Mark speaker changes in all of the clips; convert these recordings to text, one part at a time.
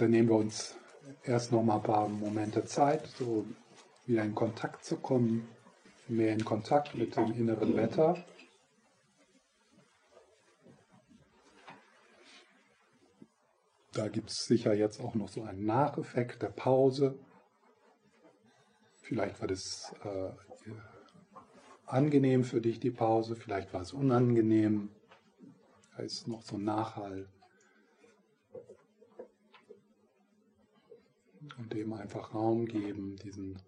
Speaker 1: dann nehmen wir uns erst noch mal ein paar Momente Zeit, so wieder in Kontakt zu kommen, mehr in Kontakt mit dem inneren Wetter. Da gibt es sicher jetzt auch noch so einen Nacheffekt der Pause. Vielleicht war das äh, angenehm für dich, die Pause, vielleicht war es unangenehm. Da ist noch so ein Nachhall. Und dem einfach Raum geben, diesen,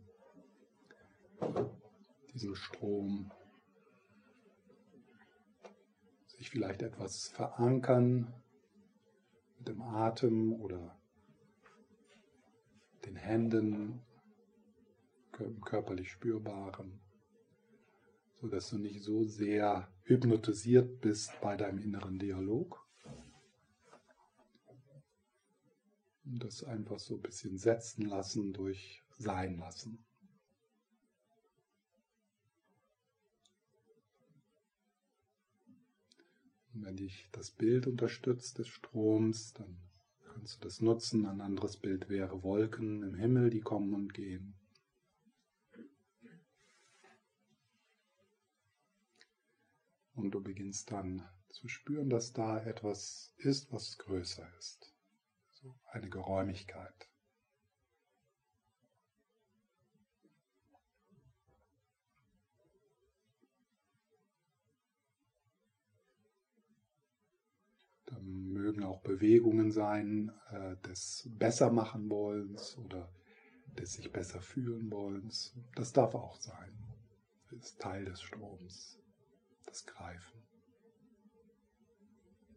Speaker 1: diesen Strom. Sich vielleicht etwas verankern mit dem Atem oder den Händen, körperlich spürbaren, so dass du nicht so sehr hypnotisiert bist bei deinem inneren Dialog. Und das einfach so ein bisschen setzen lassen durch Sein lassen. Und wenn dich das Bild unterstützt des Stroms, dann kannst du das nutzen. Ein anderes Bild wäre Wolken im Himmel, die kommen und gehen. Und du beginnst dann zu spüren, dass da etwas ist, was größer ist. So eine Geräumigkeit. mögen auch Bewegungen sein äh, des Bessermachen-Wollens oder des sich besser fühlen Wollens. Das darf auch sein. Das ist Teil des Stroms, das Greifen.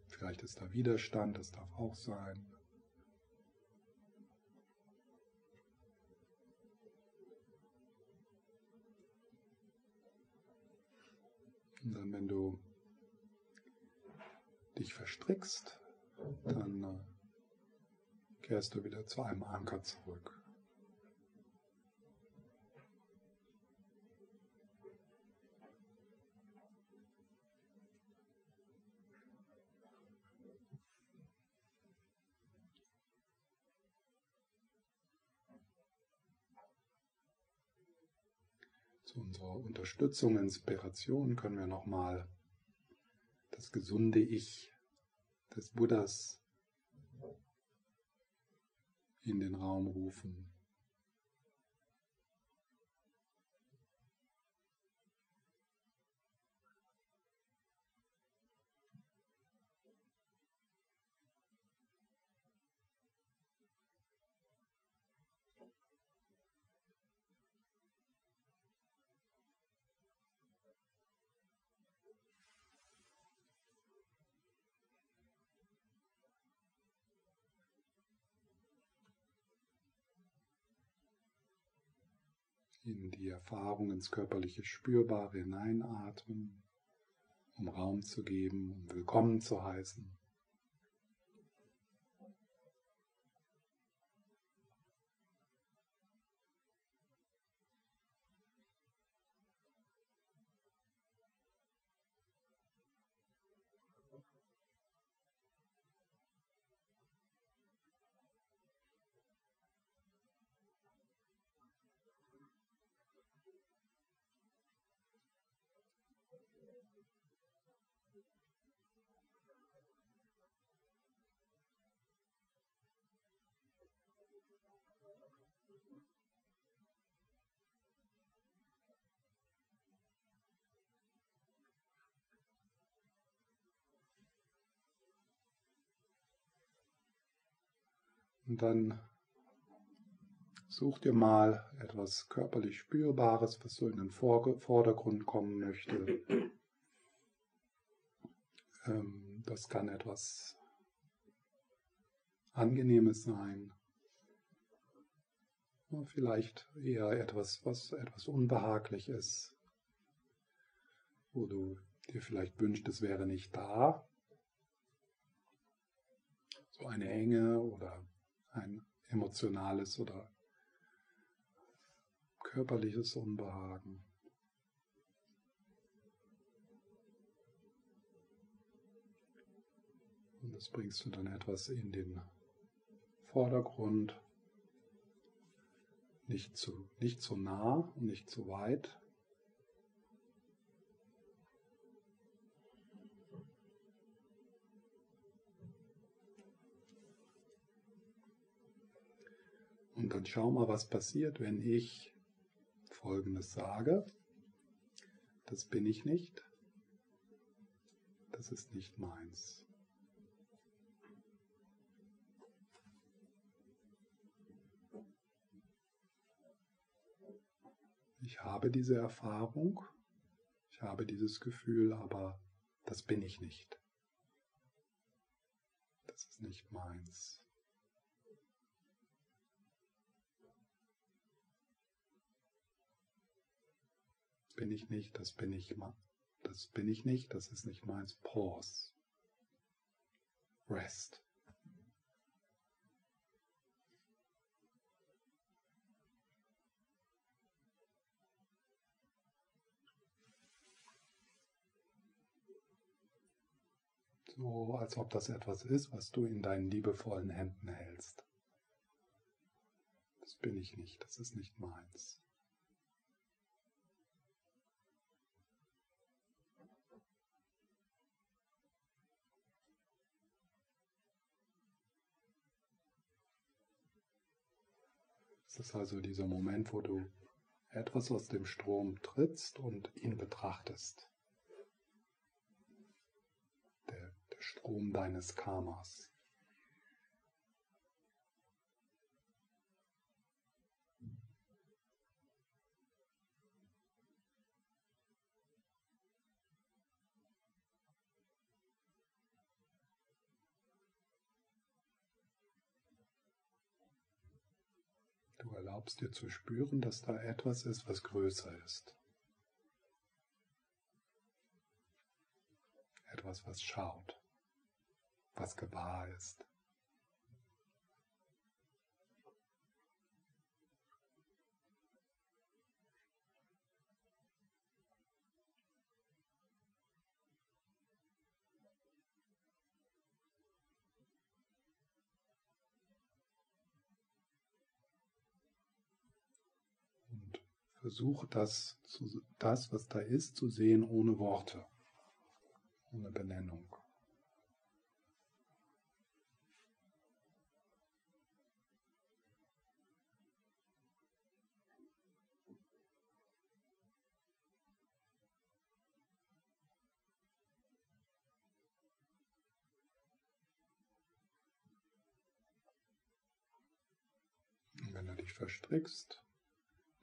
Speaker 1: Vielleicht ist da Widerstand, das darf auch sein. Dann, wenn du dich verstrickst, dann äh, kehrst du wieder zu einem Anker zurück. Unserer Unterstützung, Inspiration können wir nochmal das gesunde Ich des Buddhas in den Raum rufen. In die Erfahrung ins körperliche Spürbare hineinatmen, um Raum zu geben, um willkommen zu heißen. Und dann such dir mal etwas körperlich Spürbares, was so in den Vordergrund kommen möchte. Ähm, das kann etwas Angenehmes sein. Vielleicht eher etwas, was etwas unbehaglich ist, wo du dir vielleicht wünschst, es wäre nicht da. So eine Enge oder ein emotionales oder körperliches Unbehagen. Und das bringst du dann etwas in den Vordergrund, nicht zu, nicht zu nah und nicht zu weit. Und dann schau mal, was passiert, wenn ich Folgendes sage. Das bin ich nicht. Das ist nicht meins. Ich habe diese Erfahrung, ich habe dieses Gefühl, aber das bin ich nicht. Das ist nicht meins. Bin ich nicht, das bin ich, das bin ich nicht, das ist nicht meins. Pause. Rest. So, als ob das etwas ist, was du in deinen liebevollen Händen hältst. Das bin ich nicht, das ist nicht meins. Das ist also dieser Moment, wo du etwas aus dem Strom trittst und ihn betrachtest. Der, der Strom deines Karmas. Erlaubst dir zu spüren, dass da etwas ist, was größer ist. Etwas, was schaut, was gewahr ist. Versuche das, das, was da ist, zu sehen ohne Worte, ohne Benennung. wenn du dich verstrickst,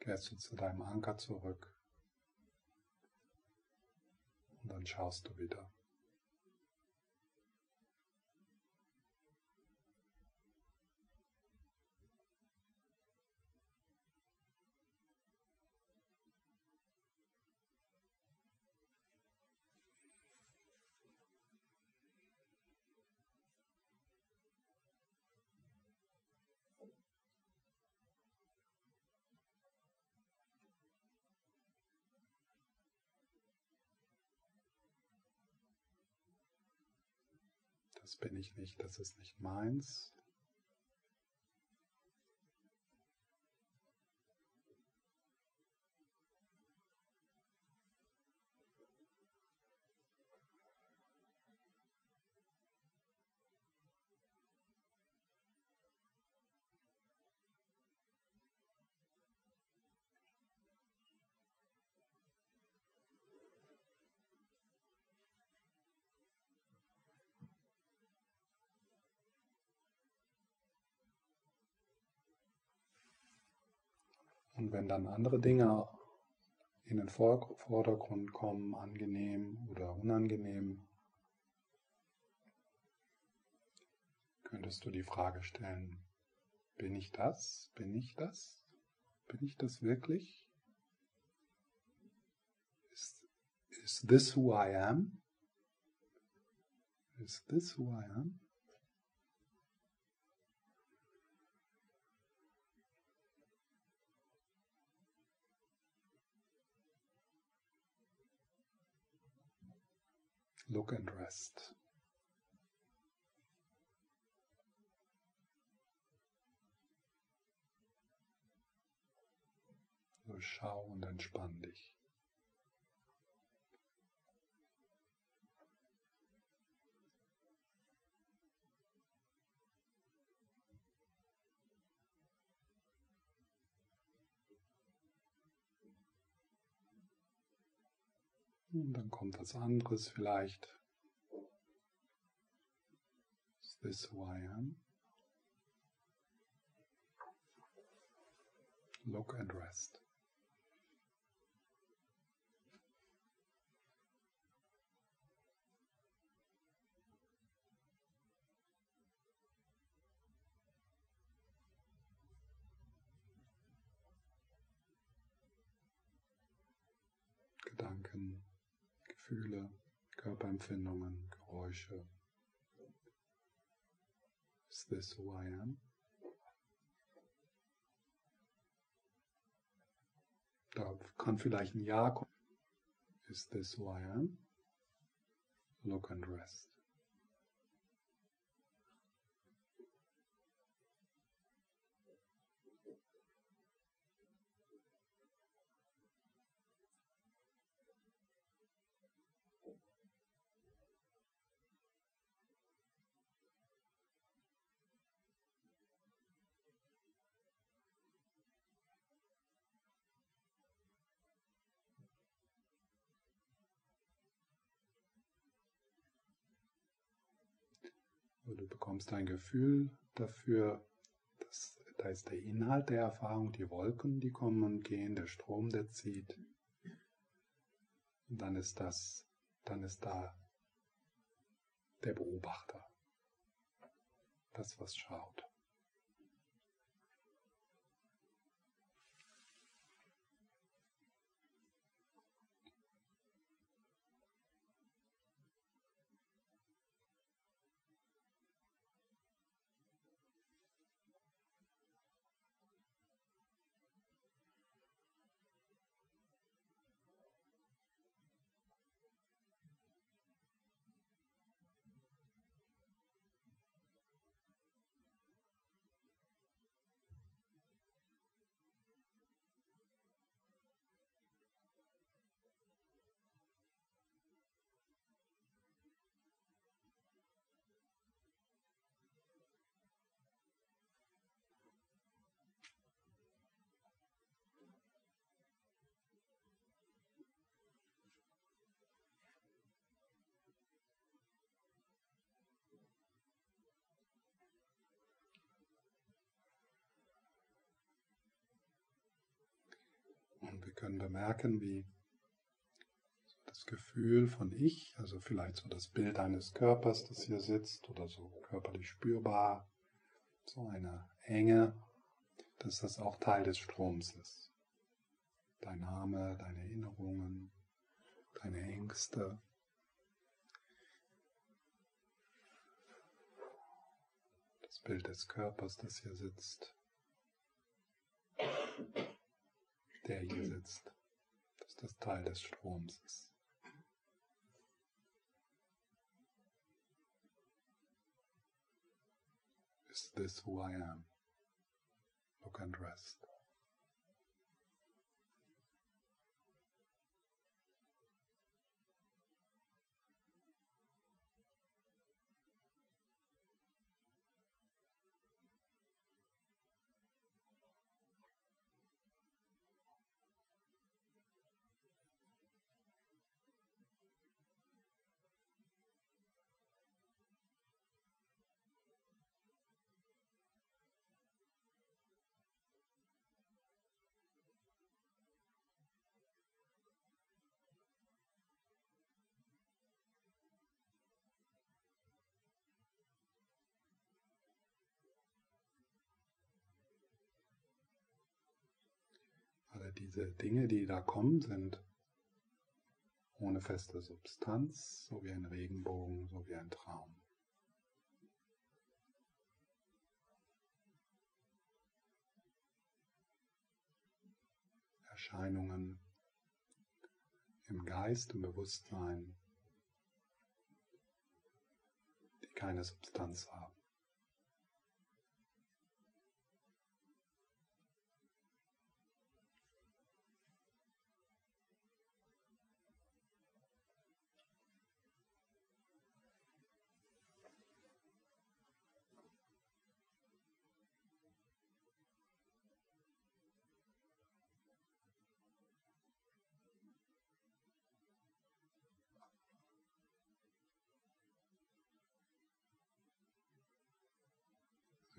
Speaker 1: kehrst du zu deinem Anker zurück und dann schaust du wieder. Das bin ich nicht, das ist nicht meins. Und wenn dann andere Dinge in den Vordergrund kommen, angenehm oder unangenehm, könntest du die Frage stellen, bin ich das? Bin ich das? Bin ich das wirklich? Is, is this who I am? Is this who I am? Look and rest. So schau und entspann dich. Und dann kommt was anderes vielleicht. Is this who I am? Look and rest. Gedanken, Gefühle, Körperempfindungen, Geräusche. Is this who I am? Da kann vielleicht ein Ja kommen. Is this who I am? Look and rest. Du bekommst ein Gefühl dafür, dass da ist der Inhalt der Erfahrung, die Wolken, die kommen und gehen, der Strom, der zieht. Und dann ist das, dann ist da der Beobachter, das, was schaut. Können bemerken, wie das Gefühl von Ich, also vielleicht so das Bild eines Körpers, das hier sitzt oder so körperlich spürbar, so eine Enge, dass das auch Teil des Stroms ist. Dein Name, deine Erinnerungen, deine Ängste. Das Bild des Körpers, das hier sitzt der hier sitzt, dass das Teil des Stroms ist. Is this who I am? Look and rest. Diese Dinge, die da kommen, sind ohne feste Substanz, so wie ein Regenbogen, so wie ein Traum. Erscheinungen im Geist, im Bewusstsein, die keine Substanz haben.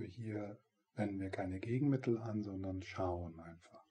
Speaker 1: Wir hier wenden wir keine Gegenmittel an, sondern schauen einfach.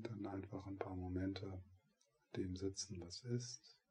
Speaker 1: Dann einfach ein paar Momente dem sitzen, was ist.